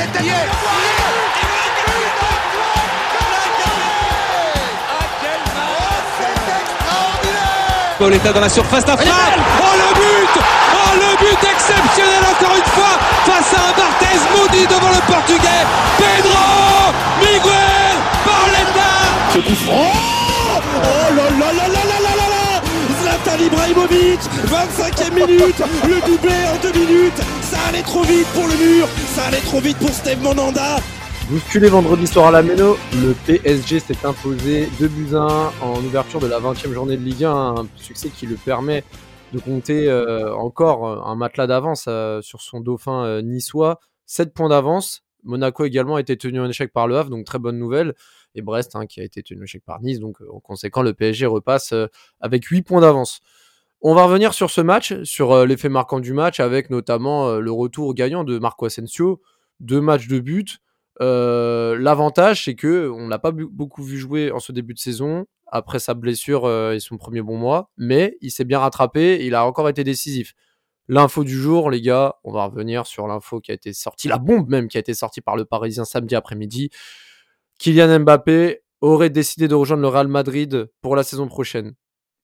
c'est Pauletta dans la surface d'affaire. Oh le but. Oh le but exceptionnel encore une fois face à un Barthez maudit devant le portugais. Pedro Miguel Pauletta Ce coup franc. Oh là là là là là là là là. Zlatan Ibrahimovic 25e minute. Le doublé en deux minutes allait trop vite pour le mur Ça allait trop vite pour Steve Monanda Bousculé vendredi soir à la Méno, le PSG s'est imposé 2 buts 1 en ouverture de la 20e journée de Ligue 1, un succès qui le permet de compter euh, encore un matelas d'avance euh, sur son dauphin euh, niçois, 7 points d'avance. Monaco également a été tenu en échec par le Havre, donc très bonne nouvelle. Et Brest hein, qui a été tenu en échec par Nice, donc en conséquent le PSG repasse avec 8 points d'avance. On va revenir sur ce match, sur l'effet marquant du match, avec notamment le retour gagnant de Marco Asensio, deux matchs de but. Euh, l'avantage, c'est que on l'a pas beaucoup vu jouer en ce début de saison après sa blessure euh, et son premier bon mois, mais il s'est bien rattrapé. il a encore été décisif. L'info du jour, les gars, on va revenir sur l'info qui a été sortie, la bombe même qui a été sortie par le Parisien samedi après-midi. Kylian Mbappé aurait décidé de rejoindre le Real Madrid pour la saison prochaine.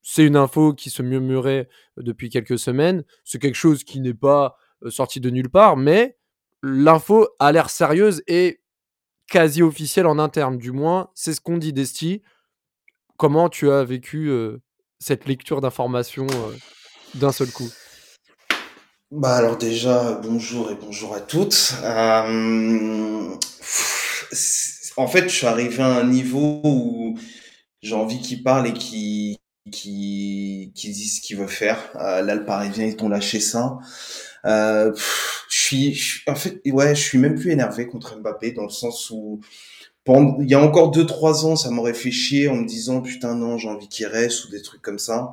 C'est une info qui se murmurait depuis quelques semaines. C'est quelque chose qui n'est pas sorti de nulle part, mais l'info a l'air sérieuse et quasi officiel en interne, du moins, c'est ce qu'on dit d'Esti. Comment tu as vécu cette lecture d'informations d'un seul coup? Bah alors déjà, bonjour et bonjour à toutes. en fait, je suis arrivé à un niveau où j'ai envie qu'il parle et qu'il qui, qui dit ce qu'il veut faire. là, le Parisien, ils t'ont lâché ça. Euh, je suis, en fait, ouais, je suis même plus énervé contre Mbappé dans le sens où il y a encore deux trois ans, ça m'aurait fait chier en me disant putain non, j'ai envie qu'il reste ou des trucs comme ça.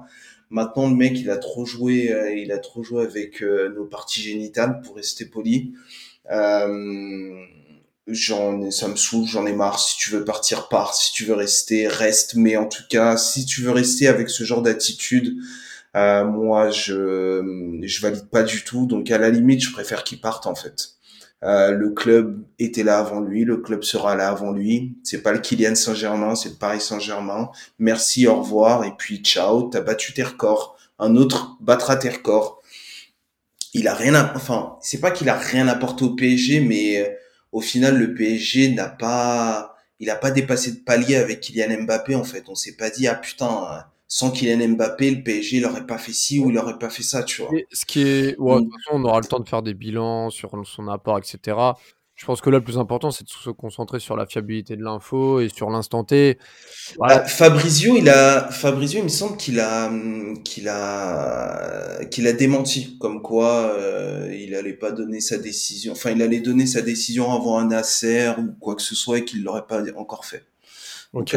Maintenant, le mec, il a trop joué, euh, il a trop joué avec euh, nos parties génitales pour rester poli. Euh, j'en, ça me saoule, j'en ai marre. Si tu veux partir, pars. Si tu veux rester, reste. Mais en tout cas, si tu veux rester avec ce genre d'attitude, euh, moi, je je valide pas du tout. Donc à la limite, je préfère qu'il parte en fait. Euh, le club était là avant lui, le club sera là avant lui. C'est pas le Kylian Saint-Germain, c'est le Paris Saint-Germain. Merci, au revoir et puis ciao. T'as battu tes records. Un autre battra tes records. Il a rien, à... enfin, c'est pas qu'il a rien apporté au PSG, mais au final, le PSG n'a pas, il a pas dépassé de palier avec Kylian Mbappé en fait. On s'est pas dit ah putain sans Kylian Mbappé, le PSG il aurait pas fait ci ou il aurait pas fait ça, tu vois. ce qui est, ouais, de toute façon, on aura le temps de faire des bilans sur son apport, etc. Je pense que là, le plus important, c'est de se concentrer sur la fiabilité de l'info et sur l'instant T. Bah, Fabrizio, il a, Fabrizio, il me semble qu'il a, qu'il a, qu'il a démenti, comme quoi euh, il allait pas donner sa décision, enfin, il allait donner sa décision avant un Acer ou quoi que ce soit et qu'il l'aurait pas encore fait. Ok.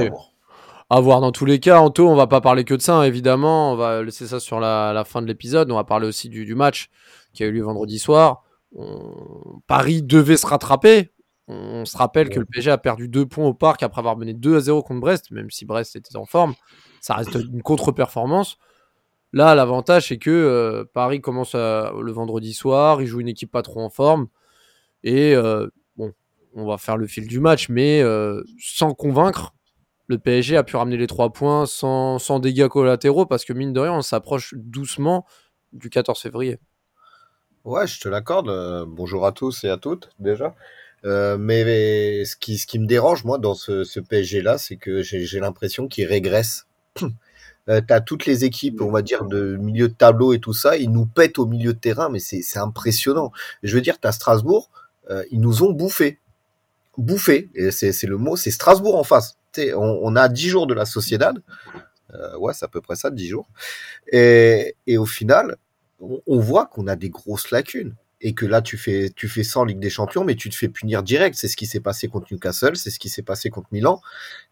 À voir dans tous les cas, Anto, on va pas parler que de ça, hein, évidemment. On va laisser ça sur la, fin de l'épisode. On va parler aussi du, match qui a eu lieu vendredi soir. Paris devait se rattraper. On, se rappelle que le PSG a perdu deux points au parc après avoir mené 2 à 0 contre Brest, même si Brest était en forme. Ça reste une contre-performance. Là, l'avantage, c'est que euh, Paris commence le vendredi soir, il joue une équipe pas trop en forme. Et euh, bon, on va faire le fil du match, mais euh, sans convaincre, le PSG a pu ramener les trois points sans, dégâts collatéraux parce que mine de rien, on s'approche doucement du 14 février. Ouais, je te l'accorde. Euh, bonjour à tous et à toutes déjà. Euh, mais, ce, qui, ce qui me dérange, moi, dans ce, PSG-là, c'est que j'ai l'impression qu'il régresse. euh, tu as toutes les équipes, on va dire, de milieu de tableau et tout ça, ils nous pètent au milieu de terrain, mais c'est impressionnant. Je veux dire, tu as Strasbourg, ils nous ont bouffé. Bouffé, c'est le mot, c'est Strasbourg en face on, a 10 jours de la Sociedad. Euh, ouais, c'est à peu près ça, 10 jours. Et, au final, on, voit qu'on a des grosses lacunes. Et que là, tu fais, tu fais ça en Ligue des Champions, mais tu te fais punir direct. C'est ce qui s'est passé contre Newcastle, c'est ce qui s'est passé contre Milan.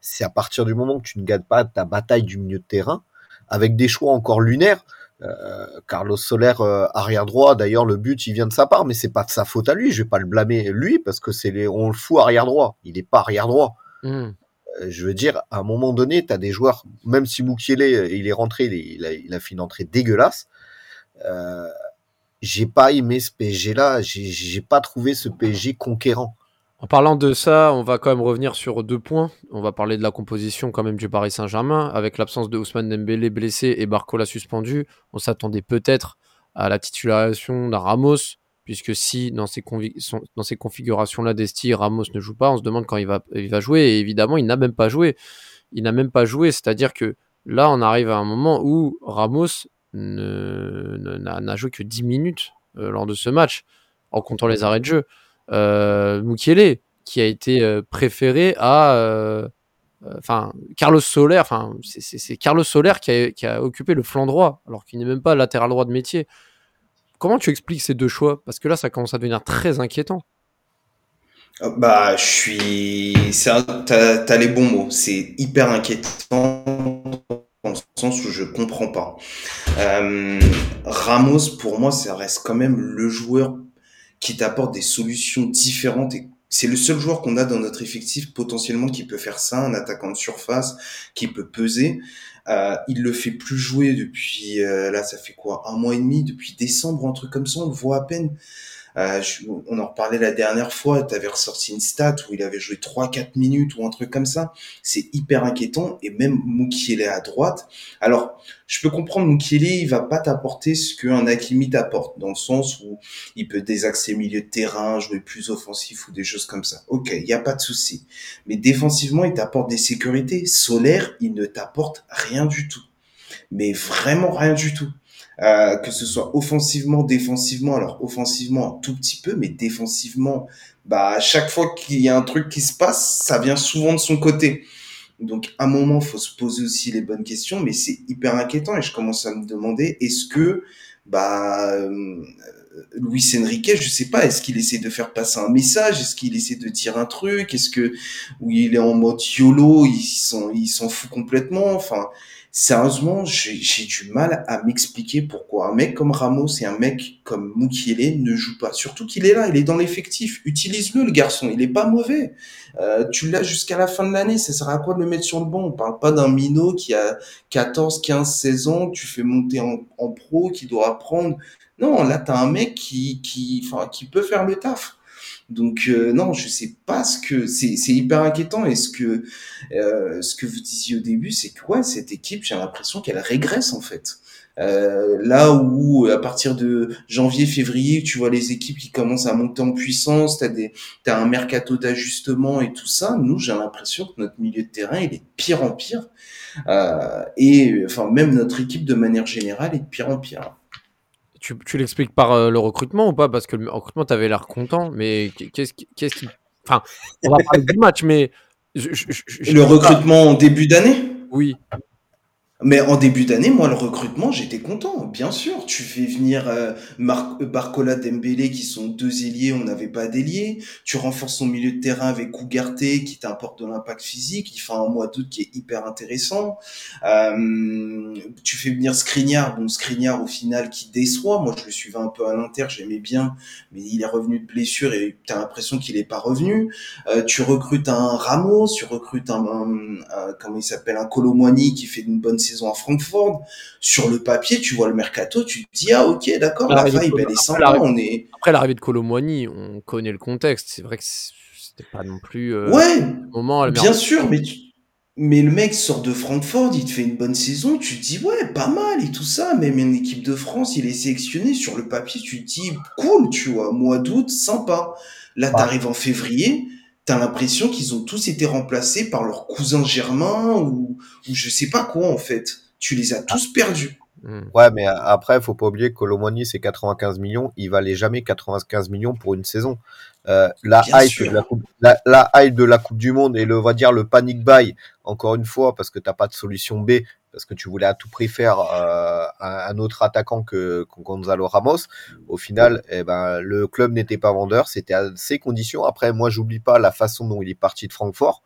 C'est à partir du moment que tu ne gagnes pas ta bataille du milieu de terrain, avec des choix encore lunaires. Euh, Carlos Soler euh, arrière droit. D'ailleurs, le but il vient de sa part, mais c'est pas de sa faute à lui. Je vais pas le blâmer lui parce que c'est les, on le fout arrière droit. Il est pas arrière droit. Mmh. Euh, je veux dire, à un moment donné, tu as des joueurs, même si Moukiele, euh, il est rentré, il, a, il a, fait une entrée dégueulasse. Euh, j'ai pas aimé ce PSG-là, j'ai pas trouvé ce PSG conquérant. En parlant de ça, on va quand même revenir sur deux points. On va parler de la composition quand même du Paris Saint-Germain. Avec l'absence de Ousmane Dembélé blessé et Barcola suspendu, on s'attendait peut-être à la titularisation d'un Ramos, puisque si dans ces, dans ces configurations-là d'Esti, Ramos ne joue pas, on se demande quand il va, il va jouer. Et évidemment, il n'a même pas joué. Il n'a même pas joué, c'est-à-dire que là, on arrive à un moment où Ramos n'a joué que 10 minutes euh, lors de ce match, en comptant les arrêts de jeu euh, Mukiele, qui a été euh, préféré à euh, enfin Carlos Soler, enfin c'est Carlos Soler qui a, occupé le flanc droit alors qu'il n'est même pas latéral droit de métier. Comment tu expliques ces deux choix? Parce que là, ça commence à devenir très inquiétant. Bah, je suis. T'as as les bons mots. C'est hyper inquiétant sens où je comprends pas. Euh, Ramos, pour moi, ça reste quand même le joueur qui t'apporte des solutions différentes et c'est le seul joueur qu'on a dans notre effectif potentiellement qui peut faire ça, un attaquant de surface qui peut peser. Euh, il le fait plus jouer depuis euh, là, ça fait quoi, un mois et demi, depuis décembre, un truc comme ça, on le voit à peine. Euh, on en reparlait la dernière fois, tu avais ressorti une stat où il avait joué 3-4 minutes ou un truc comme ça. C'est hyper inquiétant. Et même Mukiele à droite. Alors, je peux comprendre Mukiele, il va pas t'apporter ce qu'un Hakimi t'apporte, dans le sens où il peut désaxer milieu de terrain, jouer plus offensif ou des choses comme ça. Ok, il n'y a pas de souci. Mais défensivement, il t'apporte des sécurités. Solaire, il ne t'apporte rien du tout. Mais vraiment rien du tout. Euh, que ce soit offensivement, défensivement. Alors offensivement un tout petit peu, mais défensivement, bah chaque fois qu'il y a un truc qui se passe, ça vient souvent de son côté. Donc à un moment, faut se poser aussi les bonnes questions, mais c'est hyper inquiétant et je commence à me demander est-ce que bah euh, Luis Enrique, je sais pas, est-ce qu'il essaie de faire passer un message, est-ce qu'il essaie de dire un truc, est-ce que où il est en mode YOLO, il s'en il s'en fout complètement, enfin sérieusement, j'ai du mal à m'expliquer pourquoi un mec comme Ramos et un mec comme Mukiele ne jouent pas. Surtout qu'il est là, il est dans l'effectif. Utilise-le, le garçon. Il est pas mauvais. Euh, tu l'as jusqu'à la fin de l'année. Ça sert à quoi de le mettre sur le banc? On parle pas d'un minot qui a 14, 15, 16 ans. Tu fais monter en, en pro, qui doit apprendre. Non, là, t'as un mec qui, qui, qui peut faire le taf. Donc euh, non, je sais pas ce que c'est. Hyper inquiétant. Et ce que euh, ce que vous disiez au début, c'est que ouais, cette équipe, j'ai l'impression qu'elle régresse en fait. Euh, là où à partir de janvier, février, tu vois les équipes qui commencent à monter en puissance, t'as des, t'as un mercato d'ajustement et tout ça. Nous, j'ai l'impression que notre milieu de terrain, il est de pire en pire. Euh, et enfin, même notre équipe de manière générale est de pire en pire tu, tu l'expliques par euh, le recrutement ou pas? Parce que le recrutement, tu avais l'air content, mais qu'est-ce qui. Enfin, on va parler du match, mais. Je, je, le recrutement en début d'année? Oui. Mais en début d'année, moi, le recrutement, j'étais content, bien sûr. Tu fais venir euh, Mar Barcola, Dembélé, qui sont deux ailiers, on n'avait pas d'ailier. Tu renforces son milieu de terrain avec Ougarté, qui t'apporte de l'impact physique. Il fait un mois d'août qui est hyper intéressant. Euh, tu fais venir Skriniar, bon, Skriniar, au final, qui déçoit. Moi, je le suivais un peu à l'inter, j'aimais bien, mais il est revenu de blessure et tu as l'impression qu'il est pas revenu. Euh, tu recrutes un Ramos, tu recrutes un, un, comment il s'appelle, un Colomwani qui fait une bonne saison à Francfort, sur le papier, tu vois le mercato, tu te dis ah ok d'accord, la vibe elle est sympa, on est. Après l'arrivée de Colomwani, on connaît le contexte, c'est vrai que c'était pas non plus. Euh, ouais. Moment, bien sûr, mais mais le mec sort de Francfort, il te fait une bonne saison, tu te dis ouais pas mal et tout ça, même une équipe de France, il est sélectionné sur le papier, tu te dis cool, tu vois, mois d'août, sympa. Là, t'arrives en février, t'as l'impression qu'ils ont tous été remplacés par leur cousin germain ou, ou je sais pas quoi en fait. Tu les as tous perdus. Hmm. Ouais, mais après, faut pas oublier que Colomoni, c'est 95 millions. Il valait jamais 95 millions pour une saison. Euh, la, hype de la, coupe, la, la, hype de la Coupe du Monde et le, on va dire le panic buy, encore une fois, parce que t'as pas de solution B, parce que tu voulais à tout prix faire euh, un, autre attaquant que, Gonzalo Ramos. Au final, eh ben, le club n'était pas vendeur, c'était à ces conditions. Après, moi, j'oublie pas la façon dont il est parti de Francfort.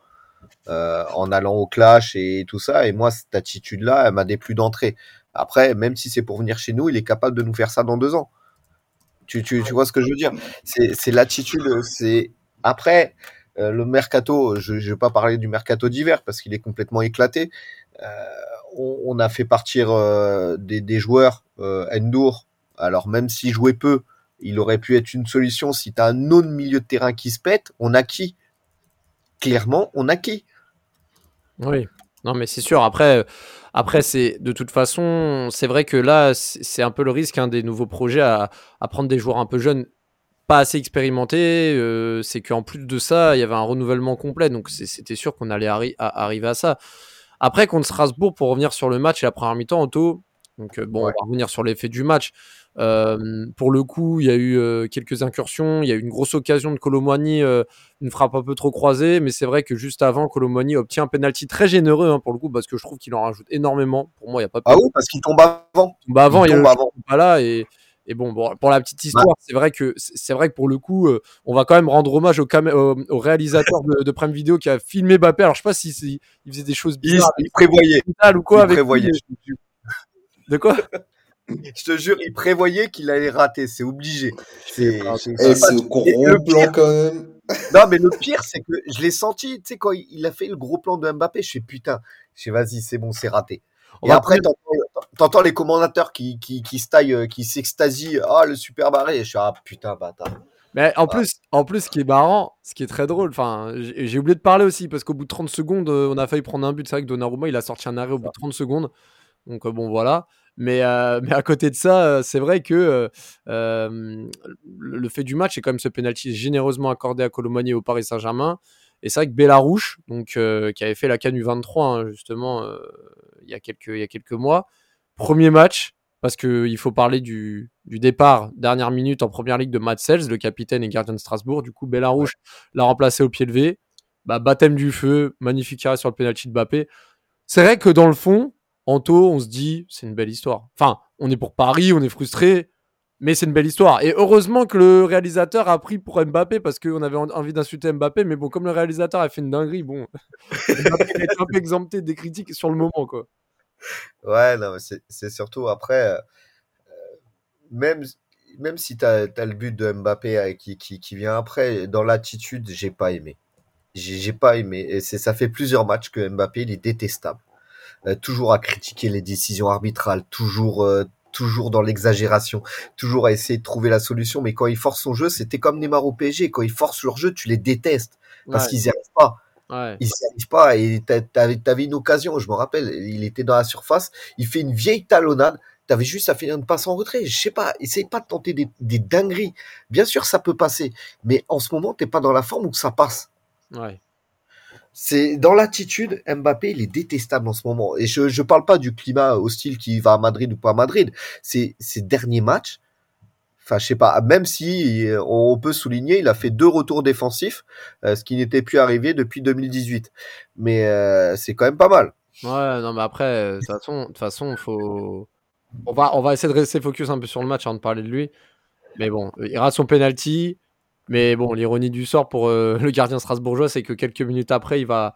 Euh, en allant au clash et tout ça. Et moi, cette attitude-là, elle m'a déplu d'entrée. Après, même si c'est pour venir chez nous, il est capable de nous faire ça dans deux ans. Tu, tu, tu vois ce que je veux dire? C'est l'attitude. C'est après euh, le mercato. Je ne vais pas parler du mercato d'hiver parce qu'il est complètement éclaté. On, a fait partir euh, des, joueurs euh, Endur. Alors même s'il jouait peu, il aurait pu être une solution si tu as un autre milieu de terrain qui se pète. On a qui? Clairement, on a qui? Oui, non, mais c'est sûr. Après, après c'est de toute façon, c'est vrai que là, c'est un peu le risque hein, des nouveaux projets à, prendre des joueurs un peu jeunes, pas assez expérimentés. Euh, c'est qu'en plus de ça, il y avait un renouvellement complet. Donc, c'était sûr qu'on allait arriver à ça. Après, contre Strasbourg, pour revenir sur le match et la première mi-temps, Otto, donc euh, bon, on va revenir sur l'effet du match. Euh, pour le coup, il y a eu euh, quelques incursions, il y a eu une grosse occasion de Colomboigny, une frappe un peu trop croisée, mais c'est vrai que juste avant, Colomboigny obtient un penalty très généreux hein, pour le coup, parce que je trouve qu'il en rajoute énormément. Pour moi, il n'y a pas. Ah oui, parce qu'il tombe avant. Il tombe avant, il, tombe avant. Pas là et et bon, bon, pour la petite histoire, c'est vrai que c'est vrai que pour le coup, on va quand même rendre hommage au, au, réalisateur de, de, Prime Video qui a filmé Bappé. Alors je sais pas si, il faisait des choses bizarres, il, prévoyait ou quoi. Il prévoyait. De quoi? Je te jure, il prévoyait qu'il allait rater, c'est obligé. C'est gros plan quand même. non, mais le pire, c'est que je l'ai senti, tu sais, quand il a fait le gros plan de Mbappé, je fais putain, je fais vas-y, c'est bon, c'est raté. et après, t'entends les commentateurs qui, qui, qui taillent, qui s'extasient, ah, le super barré, je suis ah putain, bâtard. Mais en plus, en plus, ce qui est marrant, ce qui est très drôle, enfin, j'ai oublié de parler aussi parce qu'au bout de 30 secondes, on a failli prendre un but. C'est vrai que Donnarumma, il a sorti un arrêt au bout de 30 secondes. Donc bon, voilà. Mais, euh, mais à côté de ça, euh, c'est vrai que euh, le fait du match est quand même ce penalty généreusement accordé à Colomani au Paris Saint-Germain. Et c'est vrai que Bellarouche, donc, qui avait fait la Canu 23 hein, justement il, y a quelques, il y a quelques mois, premier match, parce qu'il faut parler du, du, départ, dernière minute en première ligue de Matt Sells, le capitaine et gardien de Strasbourg. Du coup, Bellarouche l'a remplacé au pied levé. Bah, baptême du feu, magnifique arrêt sur le penalty de Bappé. C'est vrai que dans le fond, Anto, on se dit, c'est une belle histoire. Enfin, on est pour Paris, on est frustré, mais c'est une belle histoire. Et heureusement que le réalisateur a pris pour Mbappé parce qu'on avait envie d'insulter Mbappé, mais bon, comme le réalisateur a fait une dinguerie, bon, Mbappé a été un peu exempté des critiques sur le moment, quoi. Ouais, non, c'est surtout après, euh, même, même si tu as, le but de Mbappé euh, qui, qui, vient après, dans l'attitude, j'ai pas aimé. J'ai pas aimé. Et ça fait plusieurs matchs que Mbappé, il est détestable. Euh, toujours à critiquer les décisions arbitrales, toujours euh, toujours dans l'exagération, toujours à essayer de trouver la solution. Mais quand il force son jeu, c'était comme Neymar au PSG. Quand ils forcent leur jeu, tu les détestes parce qu'ils n'y arrivent pas. Ouais. Ils n'y arrivent pas. Et t'avais une occasion, je me rappelle, il était dans la surface, il fait une vieille talonnade. T'avais juste à faire une passe en retrait. Je sais pas, essaye pas de tenter des, des dingueries. Bien sûr, ça peut passer. Mais en ce moment, t'es pas dans la forme où ça passe. Ouais. C'est dans l'attitude, Mbappé, il est détestable en ce moment. Et je ne parle pas du climat hostile qui va à Madrid ou pas à Madrid. C'est ces derniers matchs. Enfin, je sais pas. Même si on peut souligner, il a fait deux retours défensifs, euh, ce qui n'était plus arrivé depuis 2018. Mais euh, c'est quand même pas mal. Ouais, non, mais après, de toute façon, faut. On va, on va essayer de rester focus un peu sur le match avant de parler de lui. Mais bon, il rate son penalty. Mais bon, l'ironie du sort pour euh, le gardien strasbourgeois, c'est que quelques minutes après, il va,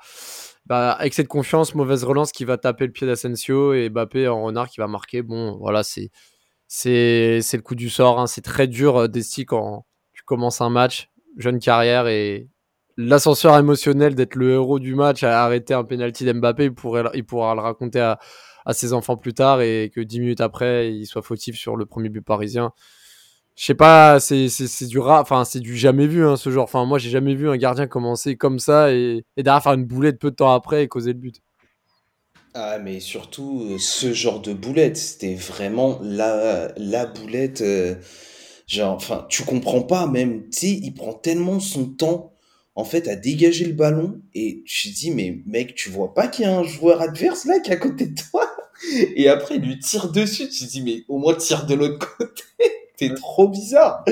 bah, excès de confiance, mauvaise relance qui va taper le pied d'Asensio et Mbappé en renard qui va marquer. Bon, voilà, c'est c'est le coup du sort. Hein. C'est très dur, euh, Desti, quand tu commences un match, jeune carrière et l'ascenseur émotionnel d'être le héros du match à arrêter un penalty d'Mbappé, il, pourrait, il pourra le raconter à, ses enfants plus tard et que dix minutes après, il soit fautif sur le premier but parisien je sais pas, c'est du enfin c'est du jamais vu hein, ce genre. Enfin moi j'ai jamais vu un gardien commencer comme ça et, et derrière faire une boulette peu de temps après et causer le but. Ah mais surtout euh, ce genre de boulette, c'était vraiment la la boulette. Euh, genre, enfin tu comprends pas même, tu sais, il prend tellement son temps en fait à dégager le ballon et tu te dis mais mec tu vois pas qu'il y a un joueur adverse là qui est à côté de toi? Et après il lui tire dessus, tu te dis mais au moins tire de l'autre côté c'est trop bizarre.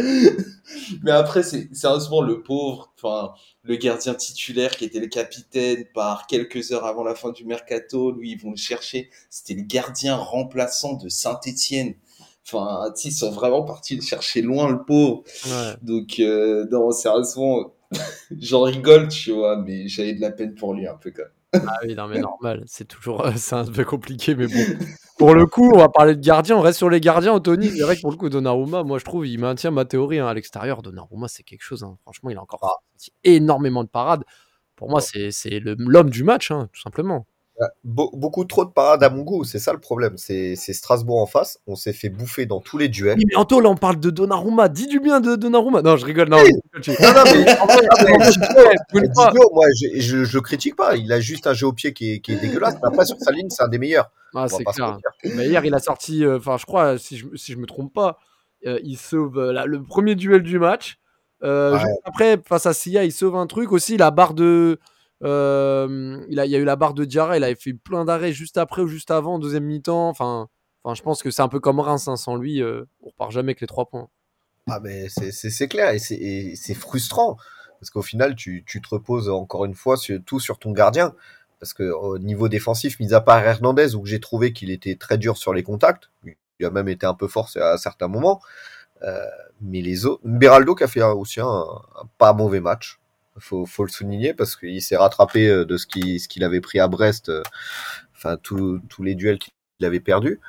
Mais après, c'est sérieusement le pauvre, enfin, le gardien titulaire qui était le capitaine par quelques heures avant la fin du mercato. Lui, ils vont le chercher. C'était le gardien remplaçant de Saint-Etienne. Enfin, ils sont vraiment partis le chercher loin, le pauvre. Donc, euh, non, sérieusement, j'en rigole, tu vois, mais j'avais de la peine pour lui un peu quand même. Ah oui, non, mais normal, c'est toujours c'est un peu compliqué, mais bon. Pour le coup, on va parler de gardiens, on reste sur les gardiens, Anthony. C'est vrai que pour le coup, Donnarumma, moi je trouve, il maintient ma théorie hein, à l'extérieur. Donnarumma, c'est quelque chose, hein. franchement, il a encore énormément de parades. Pour moi, c'est l'homme du match, hein, tout simplement. Beaucoup trop de parades à mon goût, c'est ça le problème. C'est Strasbourg en face. On s'est fait bouffer dans tous les duels. Oui, mais Anto, là, on parle de Donnarumma. Dis du bien de Donnarumma. Non, je rigole. Non, oui. non, non, mais en vrai, moi, je, je, je, le critique pas. Il a juste un jeu au pied qui est, qui est dégueulasse. Après, sur sa ligne, c'est un des meilleurs. Ah, c'est clair. Mais hier, il a sorti, euh, enfin, je crois, si je, si je me trompe pas, euh, il sauve euh, le premier duel du match. Après, face à Sia, il sauve un truc aussi. La barre de. Il, a, y a eu la barre de Diarra. Il avait fait plein d'arrêts juste après ou juste avant, deuxième mi-temps. Enfin, enfin, je pense que c'est un peu comme Reims. Hein, sans lui, on repart jamais avec les trois points. Ah, mais c'est clair. Et c'est frustrant. Parce qu'au final, tu, tu, te reposes encore une fois sur, tout sur ton gardien parce que au niveau défensif, mis à part Hernandez, où j'ai trouvé qu'il était très dur sur les contacts, il a même été un peu fort à certains moments, euh, mais les autres, Beraldo qui a fait aussi un, pas mauvais match, faut, faut le souligner parce qu'il s'est rattrapé euh, de ce qu'il avait pris à Brest, euh, enfin tous les duels qu'il avait perdus.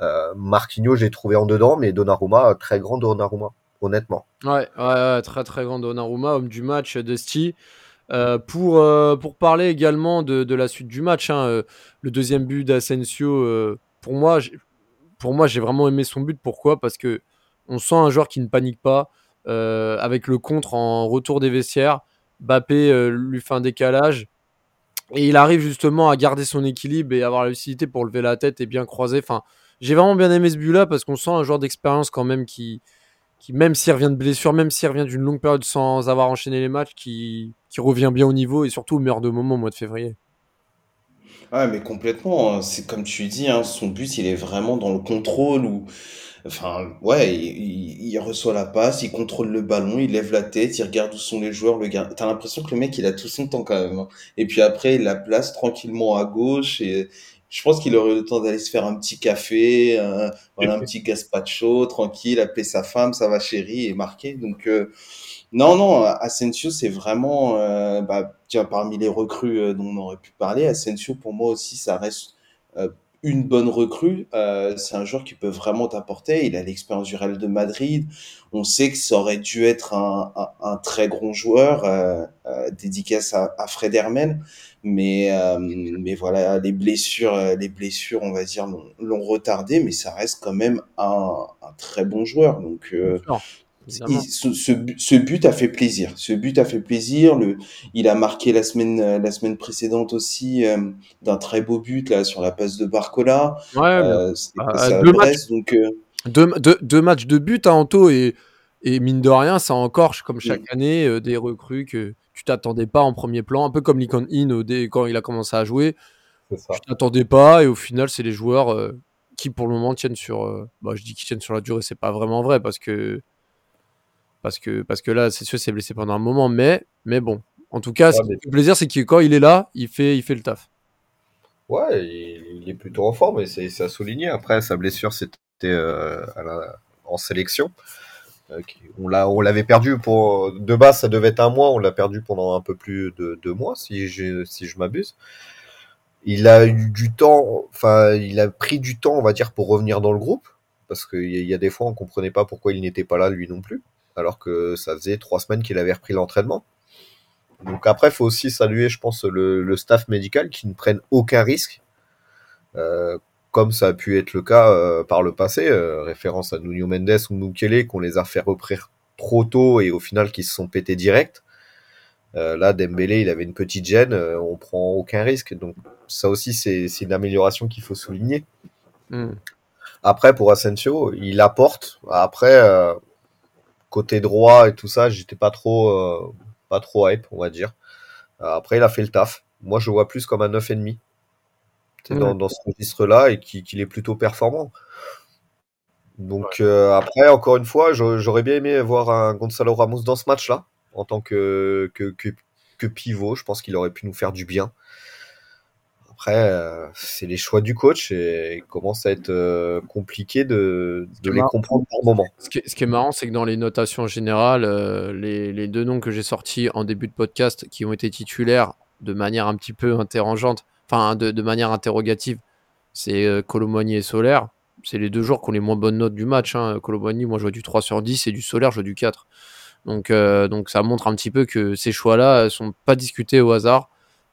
Euh, Marquinhos, j'ai trouvé en dedans, mais Donnarumma, très grand Donnarumma, honnêtement. Ouais, très très grand Donnarumma, homme du match. Euh, pour, euh, pour parler également de, la suite du match, hein, le deuxième but d'Asensio, pour moi, pour moi, j'ai vraiment aimé son but. Pourquoi? Parce que on sent un joueur qui ne panique pas, avec le contre en retour des vestiaires. Bappé lui fait un décalage. Et il arrive justement à garder son équilibre et avoir la lucidité pour lever la tête et bien croiser. Enfin, j'ai vraiment bien aimé ce but-là parce qu'on sent un joueur d'expérience quand même qui, qui même s'il revient de blessure, même s'il revient d'une longue période sans avoir enchaîné les matchs, qui, qui revient bien au niveau et surtout meilleur de moment au mois de février. Ouais, mais complètement. Hein. C'est comme tu dis, hein, son but, il est vraiment dans le contrôle ou, enfin, ouais, reçoit la passe, il contrôle le ballon, il lève la tête, il regarde où sont les joueurs. Le gars, t'as l'impression que le mec, il a tout son temps quand même. Hein. Et puis après, il la place tranquillement à gauche et je pense qu'il aurait eu le temps d'aller se faire un petit café, un, un petit gazpacho, tranquille, appeler sa femme, ça va chérie, et marquer. Donc, euh, non, non, Asensio, c'est vraiment, euh, bah, tiens, parmi les recrues euh, dont on aurait pu parler, Asensio, pour moi aussi, ça reste une bonne recrue. c'est un joueur qui peut vraiment t'apporter. Il a l'expérience du Real de Madrid. On sait que ça aurait dû être un, un, très grand joueur, dédicace à, à Fred Hermel mais euh, mais voilà les blessures euh, les blessures on va dire l'ont retardé mais ça reste quand même un, un très bon joueur donc euh, ce, ce, but a fait plaisir ce but a fait plaisir le il a marqué la semaine la semaine précédente aussi d'un très beau but là sur la passe de Barcola ouais, deux, matchs, donc deux, deux, matchs de but à hein, Anto et et mine de rien ça encore comme chaque année des recrues que tu t'attendais pas en premier plan, un peu comme Lincoln In quand il a commencé à jouer. Ça. Tu t'attendais pas et au final, c'est les joueurs euh, qui pour le moment tiennent sur. Euh, bah, je dis qu'ils tiennent sur la durée, c'est pas vraiment vrai parce que parce que parce que là, c'est sûr, c'est blessé pendant un moment, mais mais bon. En tout cas, ce qui fait plaisir, c'est que quand il est là, il fait il fait le taf. Ouais, il, est plutôt en forme et c'est à souligner. Après, sa blessure, c'était euh, en sélection. Euh, on l'avait perdu pour de base, ça devait être un mois. On l'a perdu pendant un peu plus de deux mois, si je si je m'abuse. Il a eu du temps, enfin, il a pris du temps, on va dire, pour revenir dans le groupe, parce qu'il y, y, a des fois, on comprenait pas pourquoi il n'était pas là lui non plus, alors que ça faisait trois semaines qu'il avait repris l'entraînement. Donc après, il faut aussi saluer, je pense, le, le, staff médical qui ne prenne aucun risque. Euh, comme ça a pu être le cas euh, par le passé, euh, référence à Nuno Mendes ou Mukele, qu'on les a fait reprendre trop tôt et au final qui se sont pétés direct. Là, Dembélé, il avait une petite gêne, on prend aucun risque. Donc ça aussi, c'est une amélioration qu'il faut souligner. Hmm. Après, pour Asensio, il apporte. Après, côté droit et tout ça, j'étais pas trop, pas trop hype, on va dire. après, il a fait le taf. Moi, je vois plus comme un 9,5 dans, dans, ce registre-là et qu'il est plutôt performant. Donc euh, après, encore une fois, j'aurais bien aimé voir un Gonzalo Ramos dans ce match-là, en tant que, que, que, pivot. Je pense qu'il aurait pu nous faire du bien. Après, euh, c'est les choix du coach et il commence à être euh, compliqué de, de les comprendre par moment. Ce qui, est, ce qui est marrant, c'est que dans les notations générales, les, les, deux noms que j'ai sortis en début de podcast qui ont été titulaires de manière un petit peu interrogeante, enfin de, manière interrogative, c'est euh, et Solaire. C'est les deux joueurs qui ont les moins bonnes notes du match. Hein. moi, je vois du 3 sur 10 et du Solaire, je vois du 4. Donc, euh, donc ça montre un petit peu que ces choix-là ne sont pas discutés au hasard.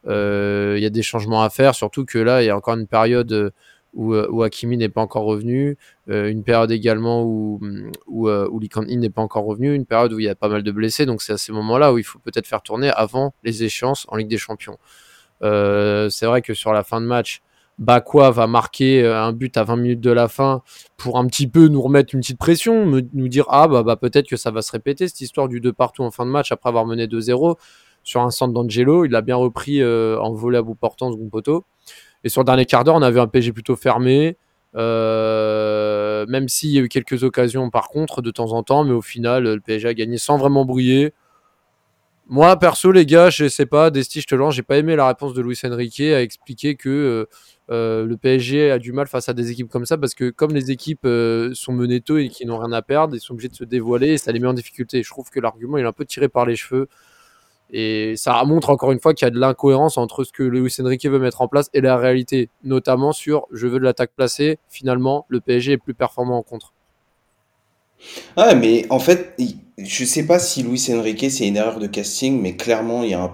Il y a des changements à faire, surtout que là, il y a encore une période où, où Hakimi n'est pas encore revenu, une période également où, où, où n'est pas encore revenu, une période où il y a pas mal de blessés, donc c'est à ces moments-là où il faut peut-être faire tourner avant les échéances en Ligue des Champions. c'est vrai que sur la fin de match, Bakwa va marquer euh, un but à 20 minutes de la fin pour un petit peu nous remettre une petite pression, nous dire ah bah, bah peut-être que ça va se répéter cette histoire du 2 partout en fin de match après avoir mené 2-0 sur un centre d'Angelo. Il a bien repris euh, en volet à bout portant second poteau. Et sur le dernier quart d'heure, on avait un PG plutôt fermé. Euh, même s'il y a eu quelques occasions par contre de temps en temps, mais au final, le PSG a gagné sans vraiment briller. Moi, perso, les gars, je sais pas, Desti, je te lance, j'ai pas aimé la réponse de Luis Enrique à expliquer que euh, le PSG a du mal face à des équipes comme ça parce que comme les équipes sont menées tôt et qui n'ont rien à perdre, ils sont obligés de se dévoiler et ça les met en difficulté. Je trouve que l'argument est un peu tiré par les cheveux et ça montre encore une fois qu'il y a de l'incohérence entre ce que Luis Enrique veut mettre en place et la réalité, notamment sur je veux de l'attaque placée. Finalement, le PSG est plus performant en contre. Ouais, mais en fait, je sais pas si Luis Enrique c'est une erreur de casting, mais clairement il y a un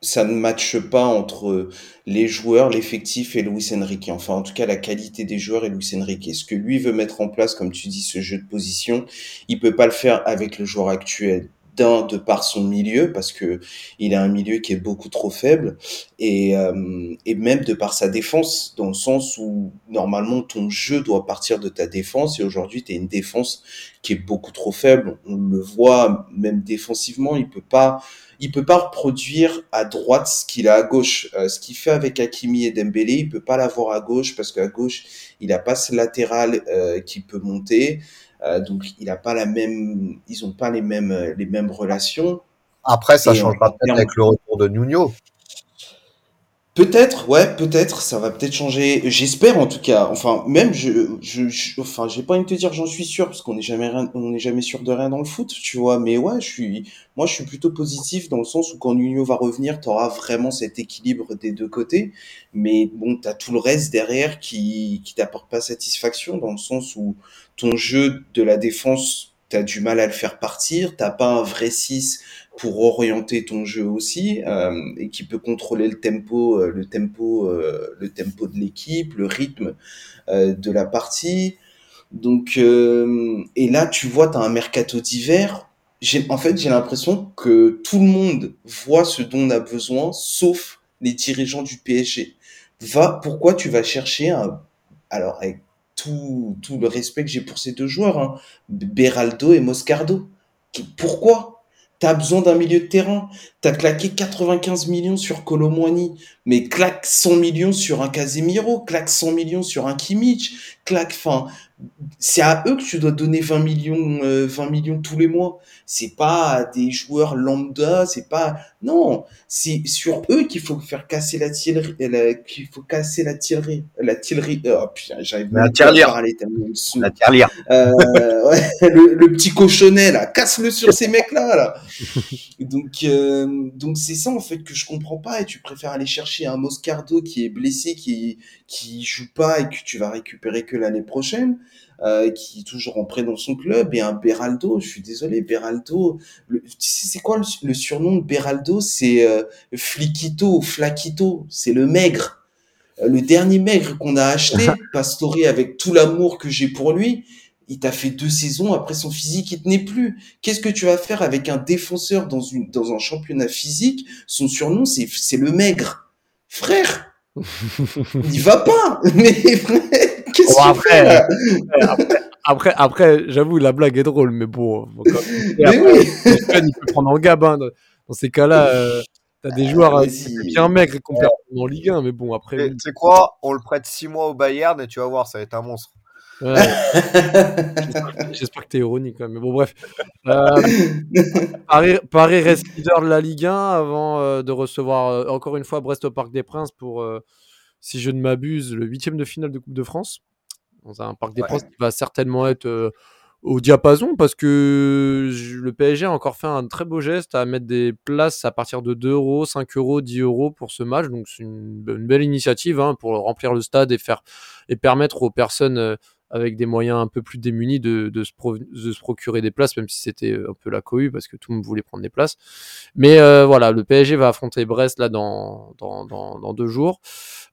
ça ne matche pas entre les joueurs, l'effectif et Luis Enrique. Enfin, en tout cas, la qualité des joueurs et Luis Enrique. Ce que lui veut mettre en place, comme tu dis, ce jeu de position, il peut pas le faire avec le joueur actuel. De par son milieu, parce que il a un milieu qui est beaucoup trop faible, et, euh, et même de par sa défense, dans le sens où normalement ton jeu doit partir de ta défense, et aujourd'hui tu as une défense qui est beaucoup trop faible. On le voit, même défensivement, il peut pas il peut pas reproduire à droite ce qu'il a à gauche. Euh, ce qu'il fait avec Hakimi et Dembélé, il peut pas l'avoir à gauche parce qu'à gauche, il a pas ce latéral euh, qui peut monter. Euh, donc il a pas la même, ils ont pas les mêmes les mêmes relations. Après, ça changera peut-être avec le retour de Nuno. Peut-être, ouais, peut-être, ça va peut-être changer. J'espère en tout cas. Enfin, même je, je, enfin, j'ai pas envie de te dire j'en suis sûr parce qu'on n'est jamais on n'est jamais sûr de rien dans le foot, tu vois. Mais ouais, je suis, moi, je suis plutôt positif dans le sens où quand Nuno va revenir, tu auras vraiment cet équilibre des deux côtés. Mais bon, t'as tout le reste derrière qui, qui t'apporte pas satisfaction dans le sens où ton jeu de la défense, t'as du mal à le faire partir. T'as pas un vrai 6 pour orienter ton jeu aussi euh, et qui peut contrôler le tempo, euh, le tempo, euh, le tempo de l'équipe, le rythme de la partie. Donc et là tu vois, tu as un mercato d'hiver. En fait j'ai l'impression que tout le monde voit ce dont on a besoin, sauf les dirigeants du PSG. Va, pourquoi tu vas chercher un alors avec tout, tout le respect que j'ai pour ces deux joueurs, hein, Beraldo et Moscardo. Pourquoi? T'as besoin d'un milieu de terrain. T'as claqué 95 millions sur Colomwani, mais claque 100 millions sur un Casemiro, claque 100 millions sur un Kimmich, claque, enfin, c'est à eux que tu dois donner 20 millions, 20 euh, millions tous les mois. C'est pas des joueurs lambda, c'est pas, non, c'est sur eux qu'il faut faire casser la tillerie, qu'il faut casser la tillerie, la tillerie, oh putain, j'arrive pas à parler La tirelire. Euh, ouais, le, petit cochonnet, là, casse-le sur ces mecs-là, là. Donc, euh, donc c'est ça, en fait, que je comprends pas et tu préfères aller chercher un Moscardo qui est blessé, qui, qui joue pas et que tu vas récupérer que l'année prochaine, euh, qui est toujours en dans son club, et un Beraldo, je suis désolé, Beraldo, tu sais c'est quoi le, surnom de Beraldo? C'est euh, Fliquito, Flaquito, c'est le maigre. Euh, le dernier maigre qu'on a acheté, Pastore avec tout l'amour que j'ai pour lui, il t'a fait deux saisons, après son physique, il tenait plus. Qu'est-ce que tu vas faire avec un défenseur dans, une, dans un championnat physique? Son surnom, c'est le maigre. Frère, il va pas. Mais qu'est-ce bon, après, après, après, j'avoue, la blague est drôle, mais bon. mais oui. il peut prendre en gabin. Dans ces cas-là, euh, t'as des joueurs ah, euh, bien maigres qu'on perd en Ligue 1, mais bon, après. Tu sais quoi On le prête 6 mois au Bayern et tu vas voir, ça va être un monstre. J'espère que t'es ironique quand même. Mais bon, bref. Euh, Paris, reste leader de la Ligue 1 avant euh, de recevoir euh, encore une fois Brest au Parc des Princes pour, si je ne m'abuse, le huitième de finale de Coupe de France. Dans un Parc des Princes qui va certainement être au diapason parce que le PSG a encore fait un très beau geste à mettre des places à partir de 2 euros, 5 euros, 10 euros pour ce match. Donc c'est une, belle initiative hein, pour remplir le stade et faire et permettre aux personnes avec des moyens un peu plus démunis de, de, se, de se, procurer des places, même si c'était un peu la cohue parce que tout le monde voulait prendre des places. Mais euh, voilà, le PSG va affronter Brest là dans, dans, dans, deux jours.